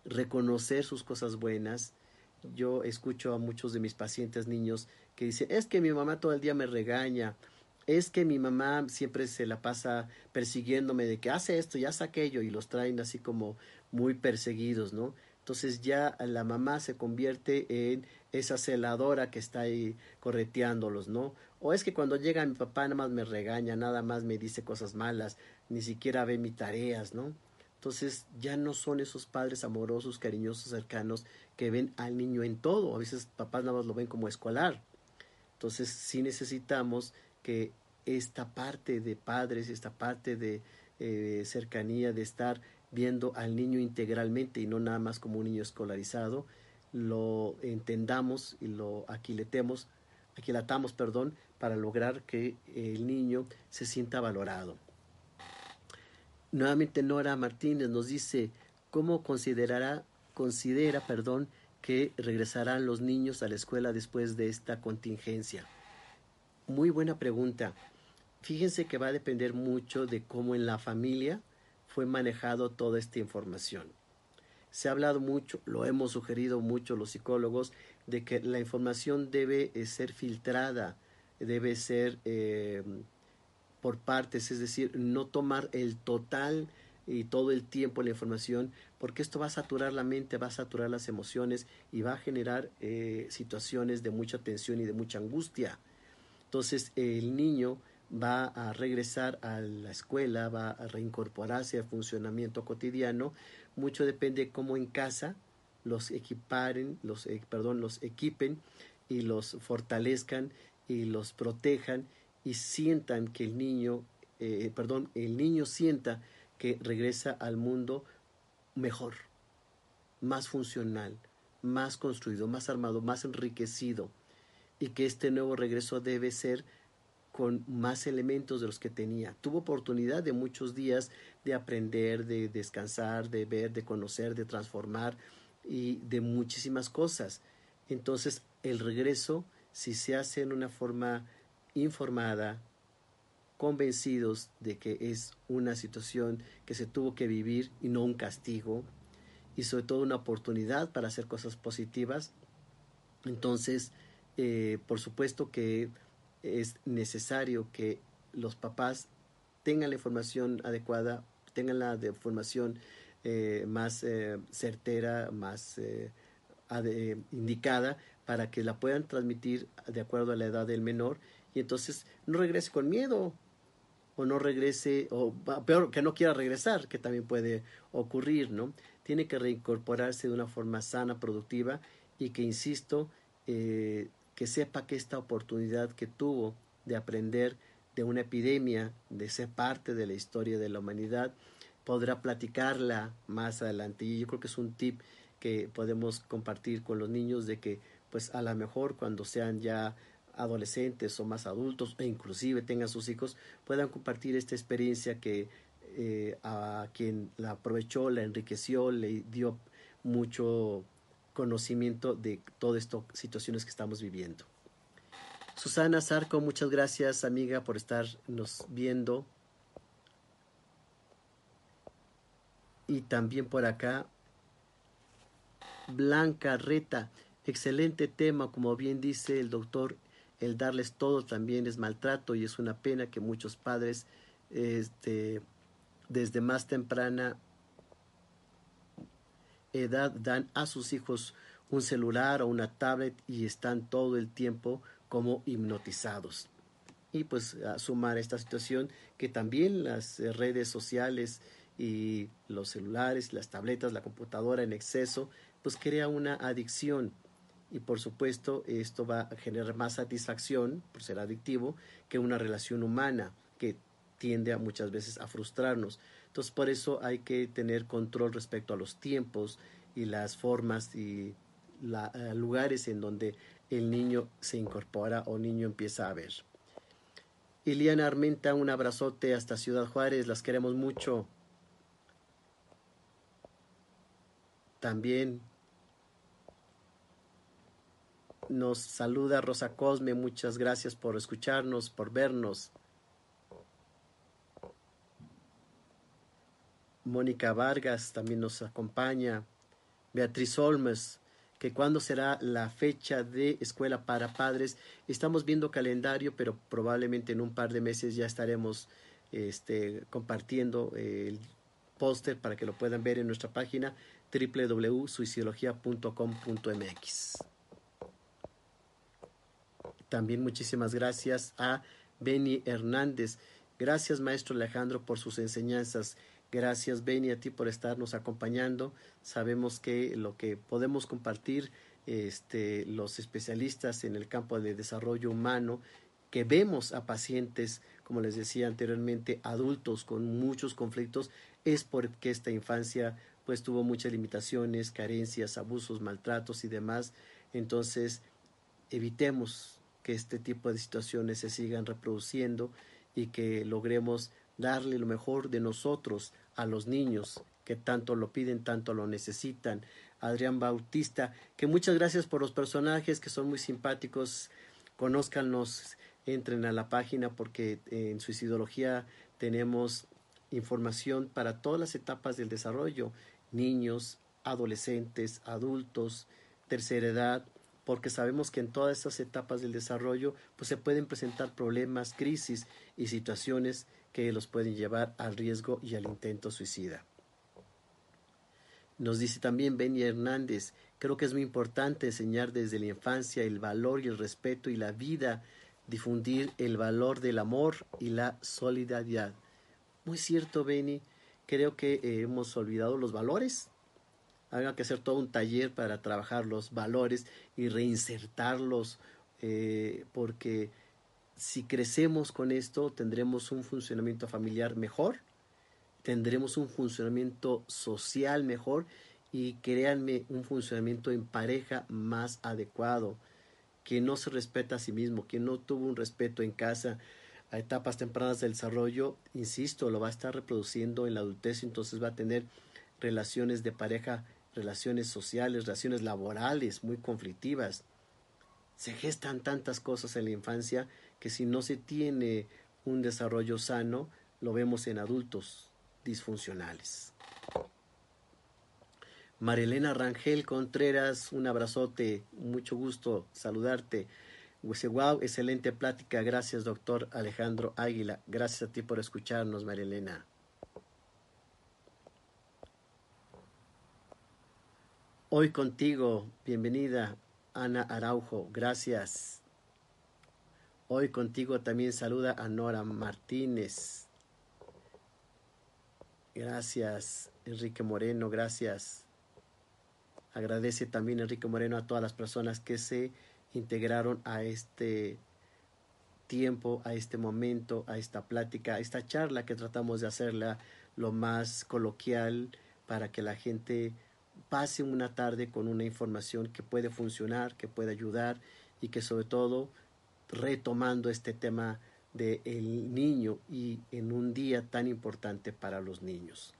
reconocer sus cosas buenas. Yo escucho a muchos de mis pacientes niños que dicen, es que mi mamá todo el día me regaña, es que mi mamá siempre se la pasa persiguiéndome de que hace esto y hace aquello y los traen así como muy perseguidos, ¿no? Entonces ya la mamá se convierte en esa celadora que está ahí correteándolos, ¿no? O es que cuando llega mi papá nada más me regaña, nada más me dice cosas malas, ni siquiera ve mis tareas, ¿no? Entonces ya no son esos padres amorosos, cariñosos, cercanos que ven al niño en todo. A veces papás nada más lo ven como escolar. Entonces sí necesitamos que esta parte de padres, esta parte de eh, cercanía, de estar viendo al niño integralmente y no nada más como un niño escolarizado, lo entendamos y lo aquiletemos, aquilatamos, perdón, para lograr que el niño se sienta valorado. Nuevamente Nora Martínez nos dice cómo considerará, considera, perdón, que regresarán los niños a la escuela después de esta contingencia. Muy buena pregunta. Fíjense que va a depender mucho de cómo en la familia fue manejado toda esta información. Se ha hablado mucho, lo hemos sugerido mucho los psicólogos, de que la información debe eh, ser filtrada, debe ser eh, por partes, es decir, no tomar el total y todo el tiempo la información, porque esto va a saturar la mente, va a saturar las emociones y va a generar eh, situaciones de mucha tensión y de mucha angustia. Entonces el niño va a regresar a la escuela, va a reincorporarse al funcionamiento cotidiano. Mucho depende cómo en casa los equiparen, los, eh, perdón, los equipen y los fortalezcan y los protejan y sientan que el niño, eh, perdón, el niño sienta que regresa al mundo mejor, más funcional, más construido, más armado, más enriquecido y que este nuevo regreso debe ser con más elementos de los que tenía. Tuvo oportunidad de muchos días de aprender, de descansar, de ver, de conocer, de transformar y de muchísimas cosas. Entonces, el regreso, si se hace en una forma informada, convencidos de que es una situación que se tuvo que vivir y no un castigo, y sobre todo una oportunidad para hacer cosas positivas, entonces, eh, por supuesto que es necesario que los papás tengan la información adecuada, tengan la información eh, más eh, certera, más eh, indicada, para que la puedan transmitir de acuerdo a la edad del menor y entonces no regrese con miedo o no regrese, o peor, que no quiera regresar, que también puede ocurrir, ¿no? Tiene que reincorporarse de una forma sana, productiva y que, insisto, que sepa que esta oportunidad que tuvo de aprender de una epidemia, de ser parte de la historia de la humanidad, podrá platicarla más adelante. Y yo creo que es un tip que podemos compartir con los niños de que pues a lo mejor cuando sean ya adolescentes o más adultos e inclusive tengan sus hijos puedan compartir esta experiencia que eh, a quien la aprovechó, la enriqueció, le dio mucho conocimiento de todas estas situaciones que estamos viviendo. Susana Zarco, muchas gracias amiga por estarnos viendo. Y también por acá, Blanca Reta, excelente tema, como bien dice el doctor, el darles todo también es maltrato y es una pena que muchos padres este, desde más temprana edad dan a sus hijos un celular o una tablet y están todo el tiempo como hipnotizados. Y pues a sumar esta situación que también las eh, redes sociales y los celulares, las tabletas, la computadora en exceso, pues crea una adicción. Y por supuesto esto va a generar más satisfacción por ser adictivo que una relación humana que tiende a muchas veces a frustrarnos. Entonces por eso hay que tener control respecto a los tiempos y las formas y la, eh, lugares en donde el niño se incorpora o niño empieza a ver. Iliana Armenta, un abrazote hasta Ciudad Juárez, las queremos mucho. También nos saluda Rosa Cosme, muchas gracias por escucharnos, por vernos. Mónica Vargas también nos acompaña. Beatriz Olmes, que cuándo será la fecha de escuela para padres. Estamos viendo calendario, pero probablemente en un par de meses ya estaremos este, compartiendo el póster para que lo puedan ver en nuestra página www.suicidología.com.mx. También muchísimas gracias a Benny Hernández. Gracias, maestro Alejandro, por sus enseñanzas. Gracias, Benny, a ti por estarnos acompañando. Sabemos que lo que podemos compartir este, los especialistas en el campo de desarrollo humano, que vemos a pacientes, como les decía anteriormente, adultos con muchos conflictos, es porque esta infancia pues tuvo muchas limitaciones, carencias, abusos, maltratos y demás. Entonces, evitemos que este tipo de situaciones se sigan reproduciendo y que logremos darle lo mejor de nosotros a los niños que tanto lo piden, tanto lo necesitan. Adrián Bautista, que muchas gracias por los personajes que son muy simpáticos. Conózcanos, entren a la página porque en Suicidología tenemos información para todas las etapas del desarrollo, niños, adolescentes, adultos, tercera edad, porque sabemos que en todas esas etapas del desarrollo pues se pueden presentar problemas, crisis y situaciones que los pueden llevar al riesgo y al intento suicida. Nos dice también Benny Hernández, creo que es muy importante enseñar desde la infancia el valor y el respeto y la vida, difundir el valor del amor y la solidaridad. Muy cierto, Benny, creo que eh, hemos olvidado los valores. Habrá que hacer todo un taller para trabajar los valores y reinsertarlos eh, porque si crecemos con esto tendremos un funcionamiento familiar mejor, tendremos un funcionamiento social mejor y créanme un funcionamiento en pareja más adecuado. Quien no se respeta a sí mismo, quien no tuvo un respeto en casa a etapas tempranas del desarrollo, insisto, lo va a estar reproduciendo en la adultez, entonces va a tener relaciones de pareja, relaciones sociales, relaciones laborales muy conflictivas. Se gestan tantas cosas en la infancia que si no se tiene un desarrollo sano, lo vemos en adultos disfuncionales. Marilena Rangel Contreras, un abrazote, mucho gusto saludarte. Wow, excelente plática. Gracias, doctor Alejandro Águila. Gracias a ti por escucharnos, Marilena. Hoy contigo, bienvenida Ana Araujo, gracias. Hoy contigo también saluda a Nora Martínez. Gracias, Enrique Moreno, gracias. Agradece también Enrique Moreno a todas las personas que se integraron a este tiempo, a este momento, a esta plática, a esta charla que tratamos de hacerla lo más coloquial para que la gente pase una tarde con una información que puede funcionar, que puede ayudar y que sobre todo retomando este tema del el niño y en un día tan importante para los niños.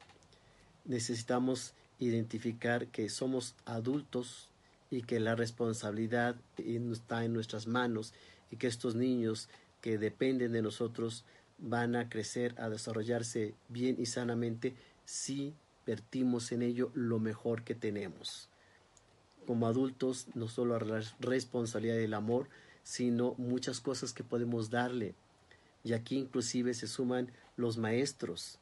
Necesitamos identificar que somos adultos y que la responsabilidad está en nuestras manos y que estos niños que dependen de nosotros van a crecer, a desarrollarse bien y sanamente si vertimos en ello lo mejor que tenemos. Como adultos, no solo la responsabilidad del amor, sino muchas cosas que podemos darle. Y aquí inclusive se suman los maestros.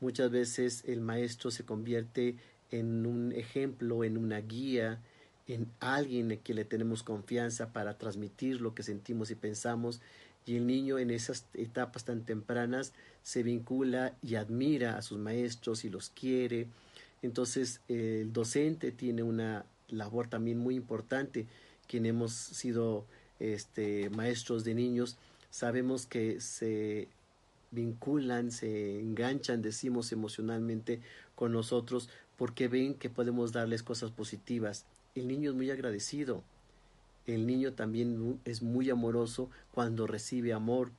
Muchas veces el maestro se convierte en un ejemplo, en una guía, en alguien en que le tenemos confianza para transmitir lo que sentimos y pensamos y el niño en esas etapas tan tempranas se vincula y admira a sus maestros y los quiere. Entonces el docente tiene una labor también muy importante. Quien hemos sido este, maestros de niños, sabemos que se vinculan, se enganchan, decimos emocionalmente con nosotros porque ven que podemos darles cosas positivas. El niño es muy agradecido el niño también es muy amoroso cuando recibe amor.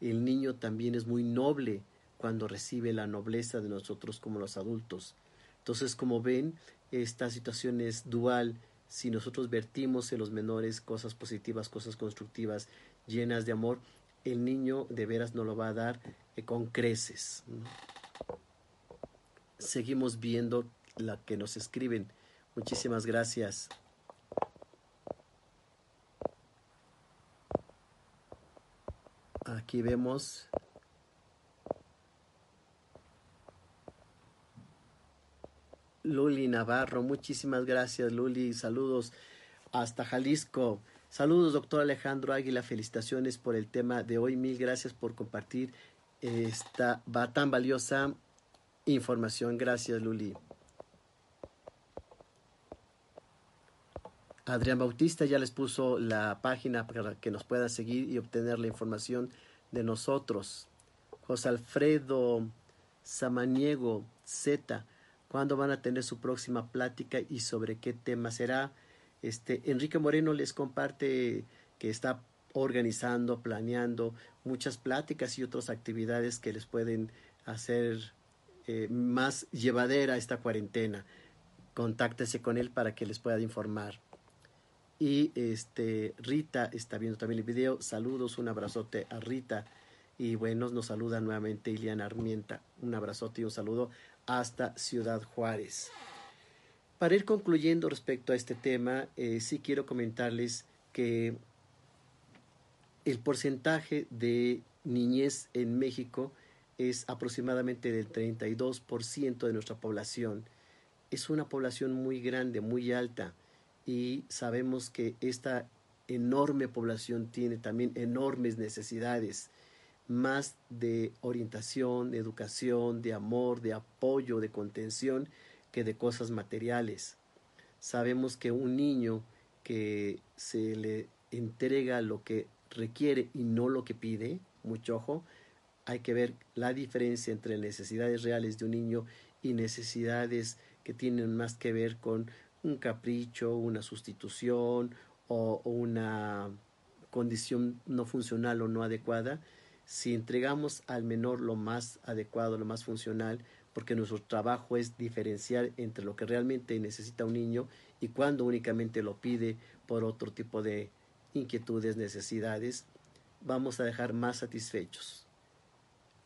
El niño también es muy noble cuando recibe la nobleza de nosotros como los adultos. Entonces, como ven, esta situación es dual. Si nosotros vertimos en los menores cosas positivas, cosas constructivas, llenas de amor, el niño de veras nos lo va a dar eh, con creces. Seguimos viendo la que nos escriben. Muchísimas gracias. Aquí vemos Luli Navarro. Muchísimas gracias, Luli. Saludos hasta Jalisco. Saludos, doctor Alejandro Águila. Felicitaciones por el tema de hoy. Mil gracias por compartir esta tan valiosa información. Gracias, Luli. Adrián Bautista ya les puso la página para que nos puedan seguir y obtener la información de nosotros. José Alfredo Samaniego Z, ¿cuándo van a tener su próxima plática y sobre qué tema será? Este, Enrique Moreno les comparte que está organizando, planeando muchas pláticas y otras actividades que les pueden hacer eh, más llevadera esta cuarentena. Contáctese con él para que les pueda informar. Y este, Rita está viendo también el video. Saludos, un abrazote a Rita. Y bueno, nos saluda nuevamente Iliana Armienta. Un abrazote y un saludo hasta Ciudad Juárez. Para ir concluyendo respecto a este tema, eh, sí quiero comentarles que el porcentaje de niñez en México es aproximadamente del 32% de nuestra población. Es una población muy grande, muy alta y sabemos que esta enorme población tiene también enormes necesidades, más de orientación, de educación, de amor, de apoyo, de contención, que de cosas materiales. Sabemos que un niño que se le entrega lo que requiere y no lo que pide, mucho ojo, hay que ver la diferencia entre necesidades reales de un niño y necesidades que tienen más que ver con un capricho, una sustitución o, una condición no funcional o no adecuada. Si entregamos al menor lo más adecuado, lo más funcional, porque nuestro trabajo es diferenciar entre lo que realmente necesita un niño y cuando únicamente lo pide por otro tipo de inquietudes, necesidades, vamos a dejar más satisfechos.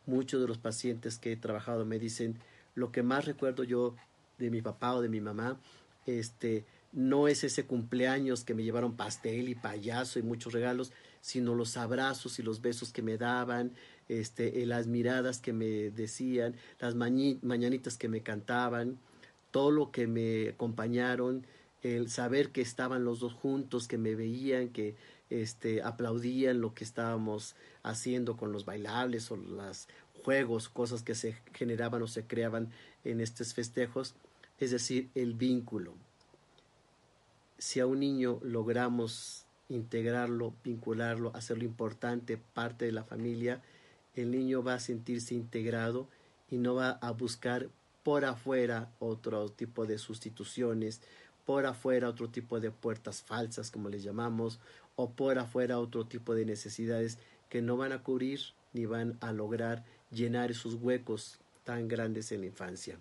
Muchos de los pacientes que he trabajado me dicen, lo que más recuerdo yo de mi papá o de mi mamá, este, no es ese cumpleaños que me llevaron pastel y payaso y muchos regalos, sino los abrazos y los besos que me daban, este, eh, las miradas que me decían, las mañanitas que me cantaban, todo lo que me acompañaron, el saber que estaban los dos juntos, que me veían, que este, aplaudían lo que estábamos haciendo con los bailables o los juegos, cosas que se generaban o se creaban en estos festejos, es decir, el vínculo. Si a un niño logramos integrarlo, vincularlo, hacerlo importante, parte de la familia, el niño va a sentirse integrado y no va a buscar por afuera otro tipo de sustituciones, por afuera otro tipo de puertas falsas, como les llamamos, o por afuera otro tipo de necesidades que no van a cubrir ni van a lograr llenar esos huecos tan grandes en la infancia.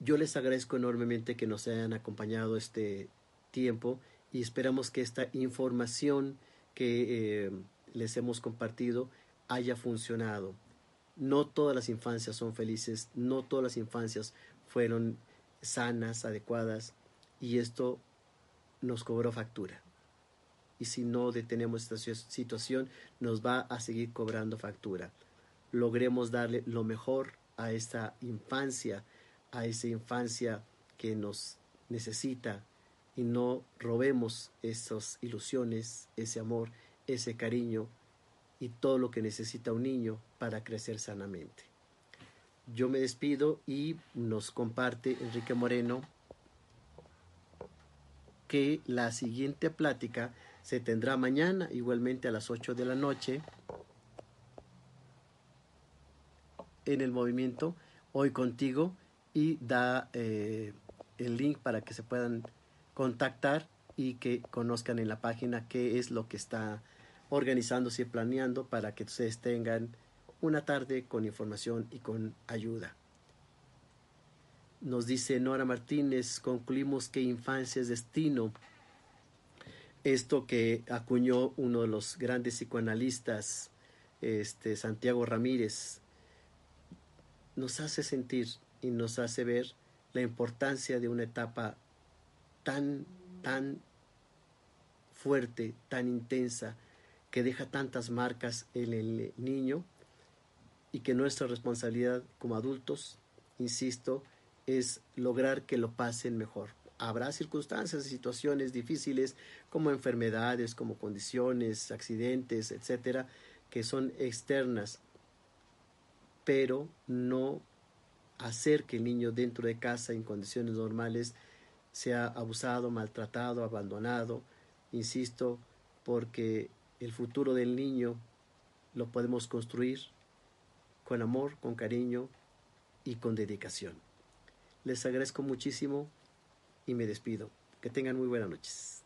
Yo les agradezco enormemente que nos hayan acompañado este tiempo y esperamos que esta información que eh, les hemos compartido haya funcionado. No todas las infancias son felices, no todas las infancias fueron sanas, adecuadas, y esto nos cobró factura. Y si no detenemos esta situación, nos va a seguir cobrando factura. Logremos darle lo mejor a esta infancia, a esa infancia que nos necesita y no robemos esas ilusiones, ese amor, ese cariño y todo lo que necesita un niño para crecer sanamente. Yo me despido y nos comparte Enrique Moreno que la siguiente plática se tendrá mañana, igualmente a las 8 de la noche, en el movimiento Hoy contigo y da eh, el link para que se puedan contactar y que conozcan en la página qué es lo que está organizándose y planeando para que ustedes tengan una tarde con información y con ayuda. Nos dice Nora Martínez, concluimos que infancia es destino. Esto que acuñó uno de los grandes psicoanalistas, este, Santiago Ramírez, nos hace sentir y nos hace ver la importancia de una etapa tan, tan fuerte, tan intensa, que deja tantas marcas en el niño y que nuestra responsabilidad como adultos, insisto, es lograr que lo pasen mejor. Habrá circunstancias y situaciones difíciles como enfermedades, como condiciones, accidentes, etcétera, que son externas, pero no hacer que el niño dentro de casa en condiciones normales sea abusado, maltratado, abandonado, insisto, porque el futuro del niño lo podemos construir con amor, con cariño y con dedicación. Les agradezco muchísimo y me despido. Que tengan muy buenas noches.